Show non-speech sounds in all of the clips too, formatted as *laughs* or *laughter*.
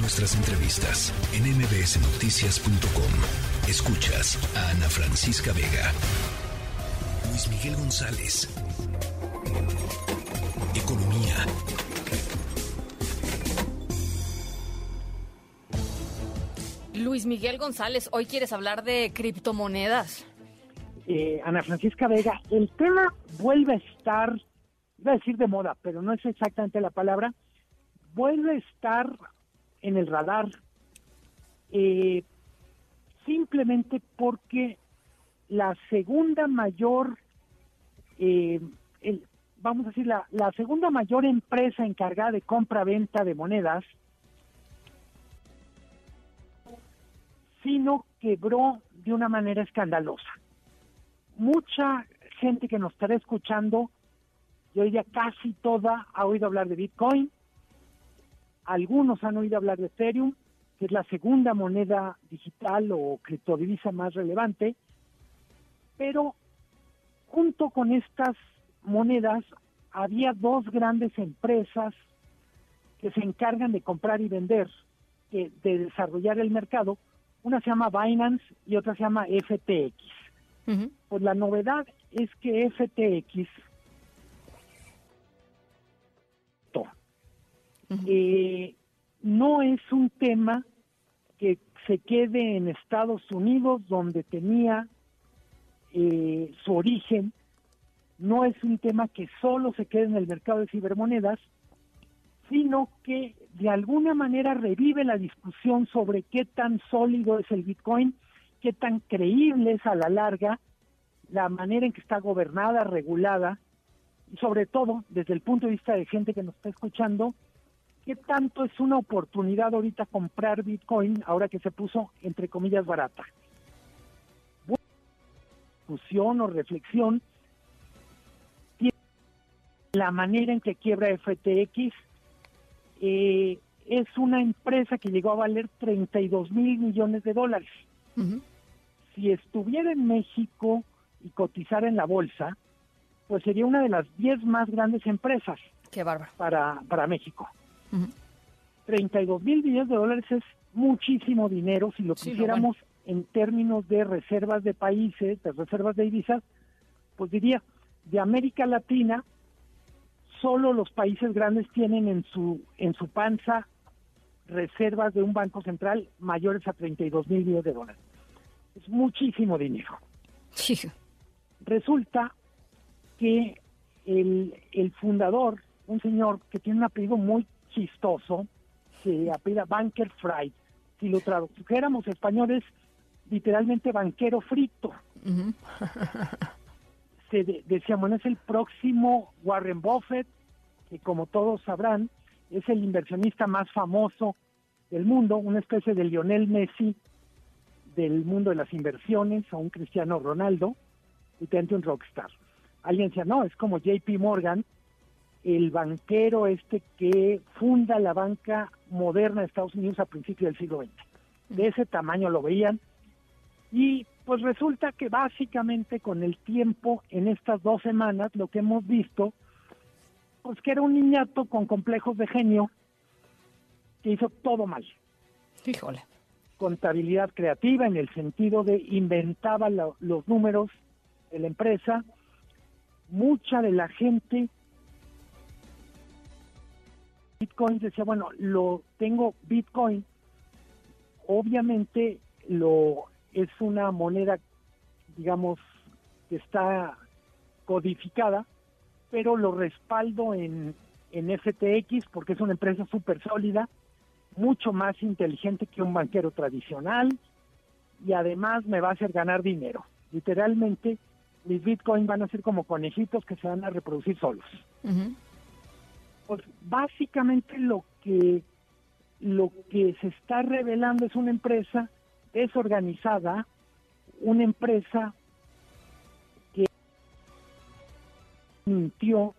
Nuestras entrevistas en mbsnoticias.com. Escuchas a Ana Francisca Vega. Luis Miguel González. Economía. Luis Miguel González, hoy quieres hablar de criptomonedas. Eh, Ana Francisca Vega, el tema vuelve a estar, iba a decir de moda, pero no es exactamente la palabra, vuelve a estar en el radar eh, simplemente porque la segunda mayor, eh, vamos a decir, la, segunda mayor empresa encargada de compra-venta de monedas, sino quebró de una manera escandalosa. Mucha gente que nos estará escuchando, yo diría casi toda, ha oído hablar de Bitcoin, algunos han oído hablar de Ethereum, que es la segunda moneda digital o criptodivisa más relevante, pero junto con estas monedas había dos grandes empresas que se encargan de comprar y vender, de desarrollar el mercado. Una se llama Binance y otra se llama FTX. Pues la novedad es que FTX Eh, no es un tema que se quede en Estados Unidos, donde tenía eh, su origen, no es un tema que solo se quede en el mercado de cibermonedas, sino que de alguna manera revive la discusión sobre qué tan sólido es el Bitcoin, qué tan creíble es a la larga la manera en que está gobernada, regulada, y sobre todo desde el punto de vista de gente que nos está escuchando, ¿Qué tanto es una oportunidad ahorita comprar Bitcoin ahora que se puso, entre comillas, barata? discusión o reflexión la manera en que quiebra FTX eh, es una empresa que llegó a valer 32 mil millones de dólares. Si estuviera en México y cotizara en la bolsa, pues sería una de las 10 más grandes empresas Qué para, para México. 32 mil millones de dólares es muchísimo dinero si lo pusiéramos en términos de reservas de países, de reservas de divisas, pues diría, de América Latina, solo los países grandes tienen en su, en su panza reservas de un banco central mayores a 32 mil millones de dólares. Es muchísimo dinero. Resulta que el, el fundador, un señor que tiene un apellido muy chistoso, se apela Banker Fried. Si lo tradujéramos españoles, literalmente banquero frito. *laughs* se decía, bueno, es el próximo Warren Buffett, que como todos sabrán, es el inversionista más famoso del mundo, una especie de Lionel Messi del mundo de las inversiones, o un Cristiano Ronaldo, y un rockstar. Alguien decía, no, es como JP Morgan, el banquero este que funda la banca moderna de Estados Unidos a principios del siglo XX. De ese tamaño lo veían. Y pues resulta que básicamente con el tiempo, en estas dos semanas, lo que hemos visto, pues que era un niñato con complejos de genio que hizo todo mal. Híjole. Contabilidad creativa en el sentido de inventaba los números de la empresa. Mucha de la gente Bitcoin decía, bueno, lo tengo Bitcoin, obviamente lo es una moneda, digamos, que está codificada, pero lo respaldo en, en FTX porque es una empresa súper sólida, mucho más inteligente que un banquero tradicional y además me va a hacer ganar dinero. Literalmente, mis Bitcoin van a ser como conejitos que se van a reproducir solos. Pues básicamente lo que lo que se está revelando es una empresa desorganizada, una empresa que mintió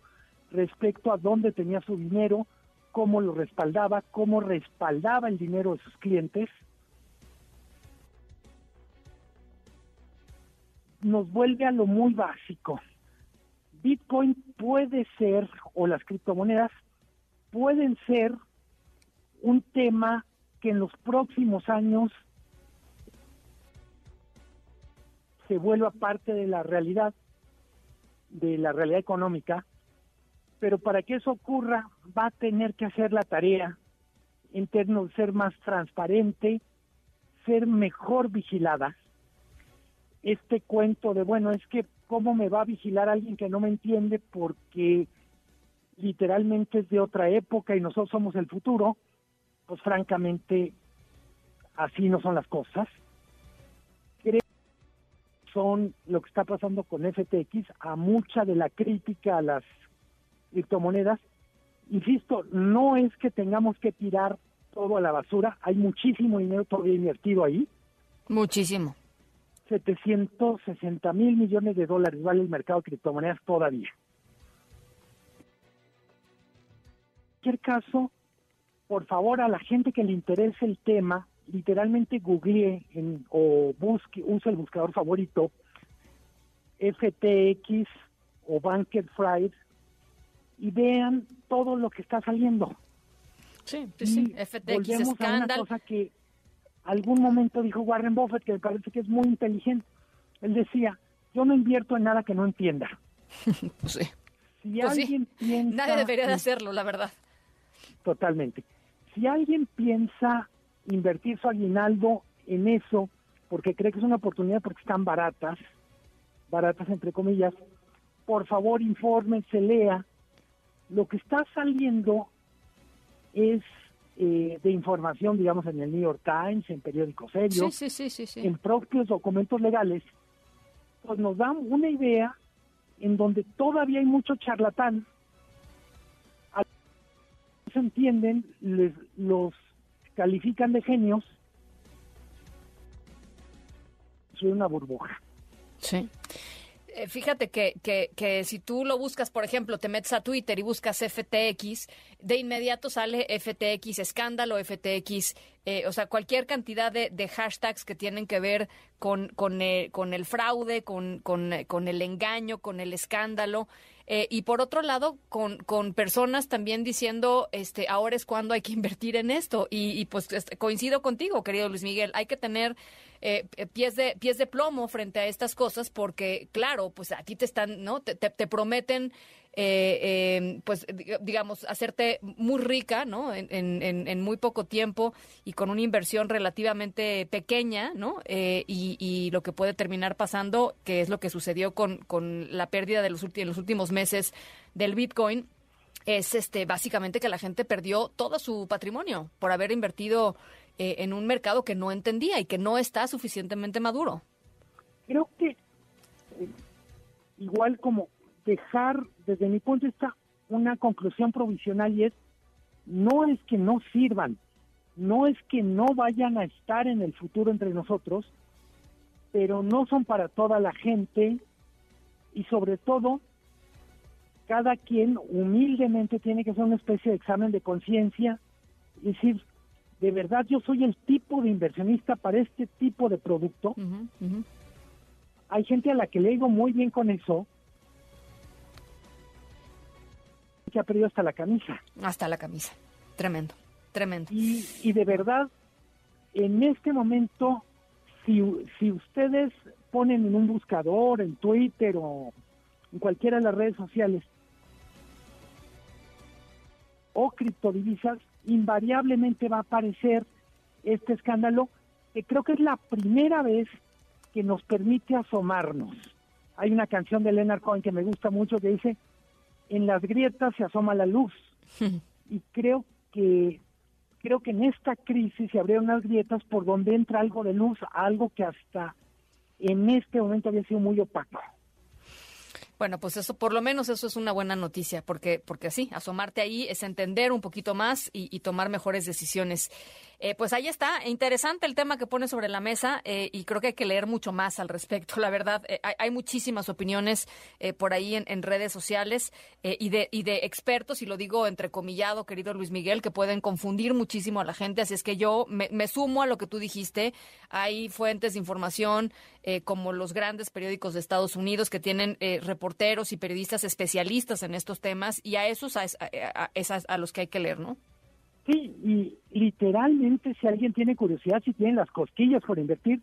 respecto a dónde tenía su dinero, cómo lo respaldaba, cómo respaldaba el dinero de sus clientes. Nos vuelve a lo muy básico. Bitcoin puede ser, o las criptomonedas pueden ser un tema que en los próximos años se vuelva parte de la realidad, de la realidad económica, pero para que eso ocurra va a tener que hacer la tarea en términos de ser más transparente, ser mejor vigilada. Este cuento de, bueno, es que cómo me va a vigilar alguien que no me entiende porque literalmente es de otra época y nosotros somos el futuro, pues francamente así no son las cosas. Creo que son lo que está pasando con FTX, a mucha de la crítica a las criptomonedas. Insisto, no es que tengamos que tirar todo a la basura, hay muchísimo dinero todavía invertido ahí. Muchísimo. 760 mil millones de dólares vale el mercado de criptomonedas todavía. En cualquier caso, por favor, a la gente que le interese el tema, literalmente googlee en, o busque, use el buscador favorito FTX o Banker Fried y vean todo lo que está saliendo. Sí, sí, FTX escándalo. cosa que algún momento dijo Warren Buffett, que me parece que es muy inteligente. Él decía, yo no invierto en nada que no entienda. *laughs* pues sí. Si Pues sí. alguien piensa... Nadie debería de hacerlo, la verdad. Totalmente. Si alguien piensa invertir su aguinaldo en eso, porque cree que es una oportunidad porque están baratas, baratas entre comillas, por favor infórmense, lea. Lo que está saliendo es eh, de información, digamos, en el New York Times, en periódicos serios, Sí, sí, sí, sí, sí. en propios documentos legales, pues nos dan una idea en donde todavía hay mucho charlatán. A- No se entienden, les, los califican de genios. Soy una burbuja. Sí. Eh, Fíjate que, que, que si tú lo buscas, por ejemplo, te metes a Twitter y buscas FTX, de inmediato sale FTX escándalo, FTX, eh, o sea, cualquier cantidad de, de hashtags que tienen que ver con, con, eh, con el fraude, con, con, eh, con el engaño, con el escándalo. Eh, y por otro lado, con, con personas también diciendo, este, ahora es cuando hay que *laughs* invertir en esto. Y, y, pues coincido contigo, querido Luis Miguel, hay que tener eh, eh, pies de pies de plomo frente a estas cosas, porque claro, pues aquí te están, ¿no? Te- te prometen. Eh, eh, pues dig- digamos hacerte muy rica no en, en- en- muy poco tiempo y con una inversión relativamente pequeña no Eh, y, y lo que puede terminar pasando que es lo que sucedió con, con la pérdida de los, en los últimos meses del Bitcoin es este básicamente que la gente perdió todo su patrimonio por haber invertido eh, en un mercado que no entendía y que no está suficientemente maduro. Creo que eh, igual como dejar, desde mi punto de vista, una conclusión provisional y es, no es que no sirvan, no es que no vayan a estar en el futuro entre nosotros, pero no son para toda la gente y sobre todo cada quien humildemente tiene que hacer una especie de examen de conciencia y decir, de verdad yo soy el tipo de inversionista para este tipo de producto. Hay gente a la que le digo muy bien con eso, que ha perdido hasta la camisa. Hasta la camisa. Tremendo, tremendo. Y, y de verdad, en este momento, si, si ustedes ponen en un buscador, en Twitter o en cualquiera de las redes sociales, o criptodivisas, invariablemente va a aparecer este escándalo, que creo que es la primera vez que nos permite asomarnos. Hay una canción de Leonard Cohen que me gusta mucho que dice, en las grietas se asoma la luz. *laughs* y creo que creo que en esta crisis se abrieron unas grietas por donde entra algo de luz, algo que hasta en este momento había sido muy opaco. Bueno, pues eso, por lo menos eso es una buena noticia, porque, porque sí, asomarte ahí es entender un poquito más y, y tomar mejores decisiones. Eh, pues ahí está, interesante el tema que pone sobre la mesa eh, y creo que hay que leer mucho más al respecto. La verdad, eh, hay, hay muchísimas opiniones eh, por ahí en, redes sociales eh, y, de, y de expertos, y lo digo entrecomillado, querido Luis Miguel, que pueden confundir muchísimo a la gente. Así es que yo me, sumo a lo que tú dijiste. Hay fuentes de información como los grandes periódicos de Estados Unidos que tienen reporteros y periodistas especialistas en estos temas y a esos a, a- a los que hay que leer, ¿no? Sí, y literalmente si alguien tiene curiosidad, si tiene las cosquillas por invertir,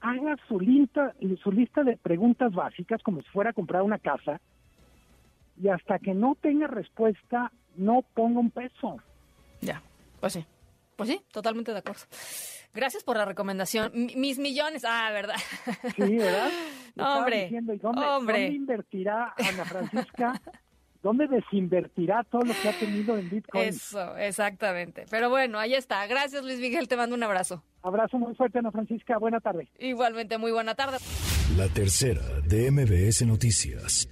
haga su lista, su lista de preguntas básicas como si fuera a comprar una casa y hasta que no tenga respuesta, no ponga un peso. Ya, pues sí. Pues sí, totalmente de acuerdo. Gracias por la recomendación. mis millones, ah, ¿verdad? Sí, ¿verdad? *laughs* No, hombre, dónde, hombre. invertirá Ana Francisca? *laughs* ¿Dónde desinvertirá todo lo que ha tenido en Bitcoin? Eso, exactamente. Pero bueno, ahí está. Gracias, Luis Miguel. Te mando un abrazo. Abrazo muy fuerte, Ana Francisca. Buena tarde. Igualmente, muy buena tarde. La tercera de MBS Noticias.